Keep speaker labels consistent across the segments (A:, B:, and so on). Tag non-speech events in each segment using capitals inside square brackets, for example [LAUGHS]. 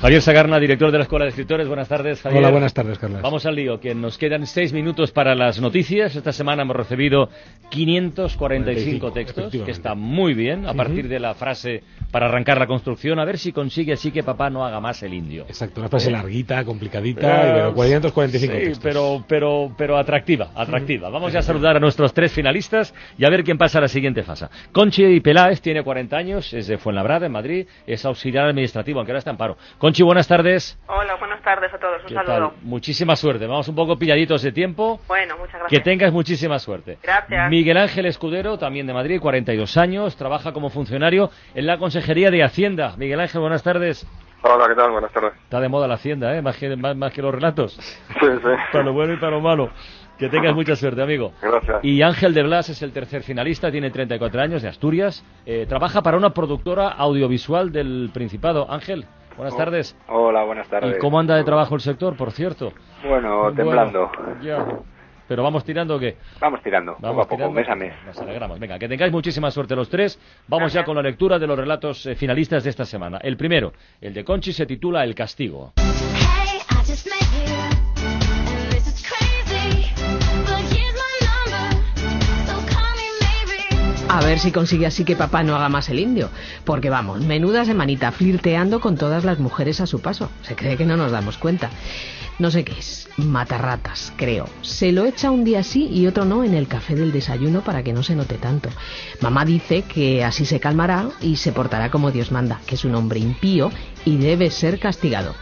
A: Javier Sagarna, director de la Escuela de Escritores. Buenas tardes, Javier.
B: Hola, buenas tardes, Carlos.
A: Vamos al lío, que nos quedan seis minutos para las noticias. Esta semana hemos recibido 545 textos, que está muy bien, a partir de la frase para arrancar la construcción, a ver si consigue así que papá no haga más el indio.
B: Exacto, una frase ¿Eh? larguita, complicadita, y pero 445
A: sí,
B: textos.
A: pero, pero, pero atractiva, atractiva. Vamos ya a saludar a nuestros tres finalistas y a ver quién pasa a la siguiente fase. Conchi Peláez tiene 40 años, es de Fuenlabrada, en Madrid, es auxiliar administrativo, aunque ahora está en paro. Conchi, buenas tardes.
C: Hola, buenas tardes a todos. Un saludo.
A: Muchísima suerte. Vamos un poco pilladitos de tiempo.
C: Bueno, muchas gracias.
A: Que tengas muchísima suerte.
C: Gracias.
A: Miguel Ángel Escudero, también de Madrid, 42 años, trabaja como funcionario en la Consejería de Hacienda. Miguel Ángel, buenas tardes.
D: Hola, ¿qué tal? Buenas tardes.
A: Está de moda la Hacienda, ¿eh? Más que, más, que los relatos.
D: Sí, sí.
A: Para lo bueno y para lo malo. Que tengas mucha suerte, amigo.
D: Gracias.
A: Y Ángel de Blas es el tercer finalista, tiene 34 años, de Asturias. Eh, trabaja para una productora audiovisual del Principado. Ángel, Buenas tardes.
E: Hola, buenas tardes.
A: ¿Y cómo anda de trabajo el sector, por cierto?
E: Bueno, temblando.
A: ya. ¿Pero vamos tirando o qué?
E: Vamos tirando,
A: vamos
E: poco a poco, mes a mes.
A: Nos alegramos. Venga, que tengáis muchísima suerte los tres. Vamos ya con la lectura de los relatos eh, finalistas de esta semana. El primero, el de Conchi, se titula El castigo.
F: A ver si consigue así que papá no haga más el indio. Porque vamos, menuda semanita flirteando con todas las mujeres a su paso. Se cree que no nos damos cuenta. No sé qué es, matarratas, creo. Se lo echa un día sí y otro no en el café del desayuno para que no se note tanto. Mamá dice que así se calmará y se portará como Dios manda, que es un hombre impío y debe ser castigado.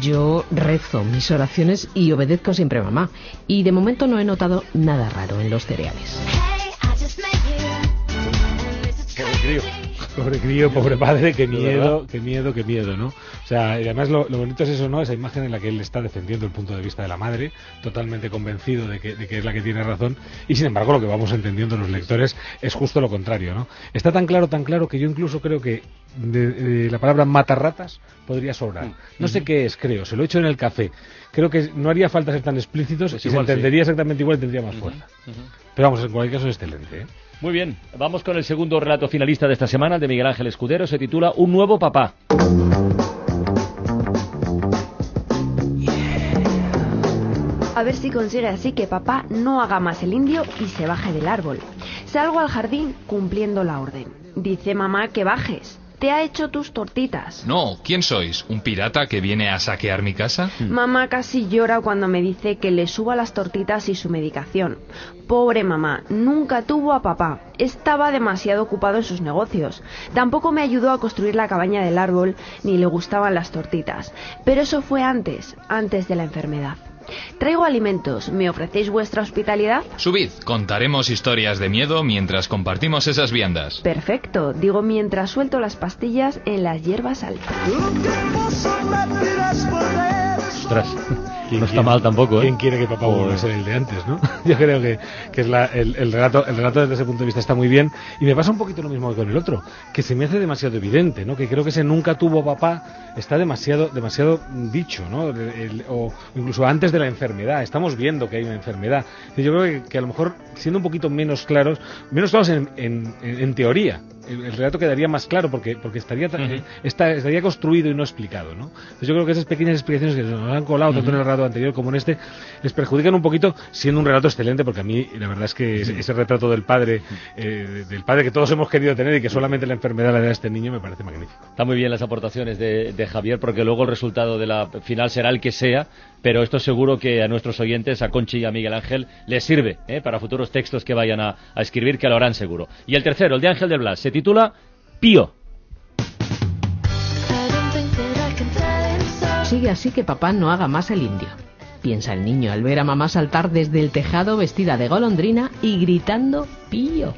F: Yo rezo mis oraciones y obedezco siempre a mamá. Y de momento no he notado nada raro en los cereales.
A: Crío. [LAUGHS]
B: Pobre crío, pobre padre, qué miedo, qué miedo, qué miedo, ¿no? O sea, y además lo, bonito es eso, ¿no? Esa imagen en la que él está defendiendo el punto de vista de la madre, totalmente convencido de que, de que es la que tiene razón, y sin embargo lo que vamos entendiendo los lectores es justo lo contrario, ¿no? Está tan claro, tan claro que yo incluso creo que de, la palabra matarratas podría sobrar. Mm. No sé qué es, creo, se lo he hecho en el café. Creo que no haría falta ser tan explícitos pues y se entendería exactamente igual y tendría más fuerza. Pero vamos, en cualquier caso es excelente, ¿eh?
A: Muy bien, vamos con el segundo relato finalista de esta semana, de Miguel Ángel Escudero. Se titula Un nuevo papá.
G: A ver si consigue así que papá no haga más el indio y se baje del árbol. Salgo al jardín cumpliendo la orden. Dice mamá que bajes te ha hecho tus tortitas.
H: No, ¿quién sois? ¿Un pirata que viene a saquear mi casa?
G: Hmm. Mamá casi llora cuando me dice que le suba las tortitas y su medicación. Pobre mamá, nunca tuvo a papá. Estaba demasiado ocupado en sus negocios. Tampoco me ayudó a construir la cabaña del árbol ni le gustaban las tortitas. Pero eso fue antes, antes de la enfermedad. Traigo alimentos. ¿Me ofrecéis vuestra hospitalidad?
H: Subid. Contaremos historias de miedo mientras compartimos esas viandas.
G: Perfecto. Digo mientras suelto las pastillas en las hierbas altas.
A: Ostras. No está mal tampoco, ¿eh?
B: ¿Quién quiere que papá vuelva a ser el de antes, no? [LAUGHS] Yo creo que, que es la, el, el, relato, el relato desde ese punto de vista está muy bien. Y me pasa un poquito lo mismo que con el otro, que se me hace demasiado evidente, ¿no? Que creo que ese nunca tuvo papá está demasiado, demasiado dicho, ¿no? o incluso antes de la enfermedad. Estamos viendo que hay una enfermedad. Yo creo que, a lo mejor, siendo un poquito menos claros, menos claros en, en, en teoría, el, relato quedaría más claro porque, porque estaría, estaría construido y no explicado, ¿no? Entonces yo creo que esas pequeñas explicaciones que nos han colado tanto en el relato anterior como en este les perjudican un poquito siendo un relato excelente porque a mí la verdad es que ese, retrato del padre eh, del padre que todos hemos querido tener y que solamente la enfermedad le da a este niño me parece magnífico.
A: Está muy bien las aportaciones de, de Javier porque luego el resultado de la final será el que sea pero esto seguro que a nuestros oyentes, a Conchi y a Miguel Ángel, les sirve ¿eh? para futuros textos que vayan a, a, escribir, que lo harán seguro. Y el tercero, el de Ángel del Blas, se titula Pío.
F: Sigue así que papá no haga más el indio. Piensa el niño al ver a mamá saltar desde el tejado vestida de golondrina y gritando Pío.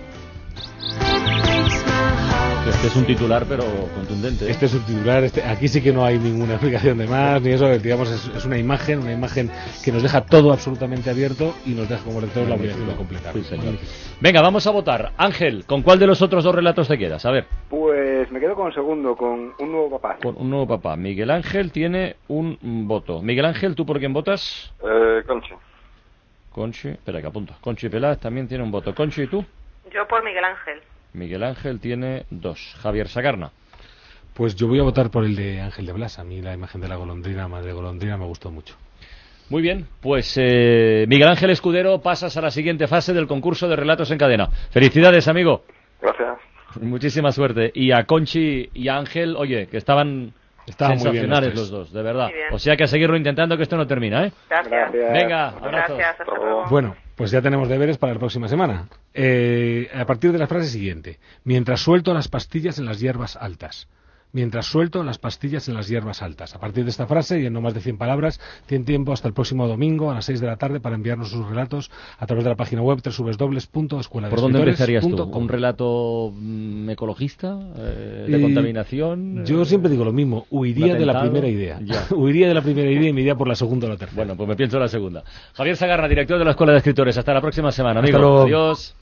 A: Este es un titular, pero contundente. ¿eh?
B: Este es un titular, este, aquí sí que no hay ninguna [LAUGHS] explicación de más, ni eso, digamos, es, es una imagen, una imagen que nos deja todo absolutamente abierto y nos deja como lectores la obligación de completar.
A: Sí, señor. Venga, vamos a votar. Ángel, ¿con cuál de los otros dos relatos te quedas? A ver,
E: Pues me quedo con el segundo, con un nuevo papá.
A: con un nuevo papá. Miguel Ángel tiene un voto. Miguel Ángel, ¿tú por quién votas?
D: Eh, Conchi.
A: Conchi, espera que apunto. Conchi Peláez también tiene un voto. Conchi, ¿y tú?
C: Yo por Miguel Ángel.
A: Miguel Ángel tiene dos. Javier Sagarna.
B: Pues yo voy a votar por el de Ángel de Blas. A mí la imagen de la golondrina, madre golondrina, me gustó mucho.
A: Muy bien, pues eh, Miguel Ángel Escudero, pasas a la siguiente fase del concurso de relatos en cadena. Felicidades, amigo.
D: Gracias.
A: Muchísima suerte. Y a Conchi y a Ángel, oye, que estaban,
B: Estaban los
A: sensacionales los, dos, de verdad. O sea que a seguirlo intentando que esto no termina, ¿eh?
C: Gracias.
E: Gracias.
A: Venga, abrazos.
C: Gracias, hasta luego.
B: Bueno, pues ya tenemos deberes para la próxima semana. Eh, a partir de la frase siguiente. Mientras suelto las pastillas en las hierbas altas. Mientras suelto las pastillas en las hierbas altas. A partir de esta frase y en no más de 100 palabras, tienen tiempo hasta el próximo domingo a las 6 de la tarde para enviarnos sus relatos a través de la página web www.escuela
A: ¿Por dónde empezarías tú? ¿Un relato mm, ecologista? eh, ¿De
B: Eh,
A: contaminación?
B: Yo
A: eh,
B: siempre digo lo mismo, huiría
A: ¿Un
B: de la primera idea.
A: Ya. [LAUGHS]
B: huiría de la primera idea y me iría por la segunda o la tercera.
A: Bueno, pues me pienso la segunda. Javier Sagarra, director de la Escuela de Escritores. Hasta la próxima semana,
B: Hasta
A: amigo.
B: luego.
A: Adiós.